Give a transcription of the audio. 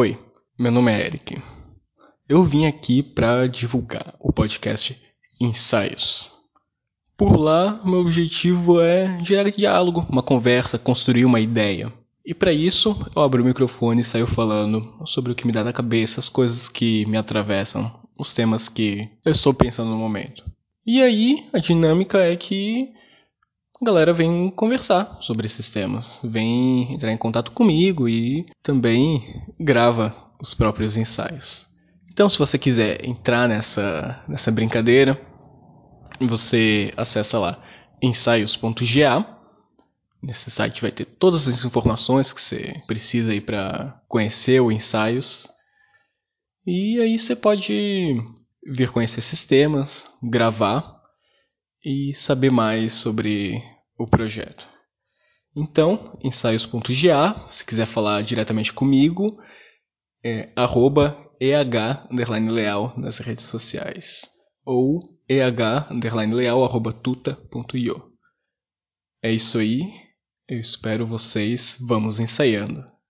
Oi, meu nome é Eric. Eu vim aqui para divulgar o podcast Ensaios. Por lá, meu objetivo é gerar diálogo, uma conversa, construir uma ideia. E para isso, eu abro o microfone e saio falando sobre o que me dá na cabeça, as coisas que me atravessam, os temas que eu estou pensando no momento. E aí, a dinâmica é que a galera vem conversar sobre esses temas, vem entrar em contato comigo e também grava os próprios ensaios. Então, se você quiser entrar nessa, nessa brincadeira, você acessa lá ensaios.ga. Nesse site vai ter todas as informações que você precisa aí para conhecer o ensaios. E aí você pode vir conhecer esses temas, gravar e saber mais sobre o projeto. Então, ensaios.ga, se quiser falar diretamente comigo, é arroba eh_leal nas redes sociais ou eh_leal arroba tuta.io. É isso aí, eu espero vocês, vamos ensaiando.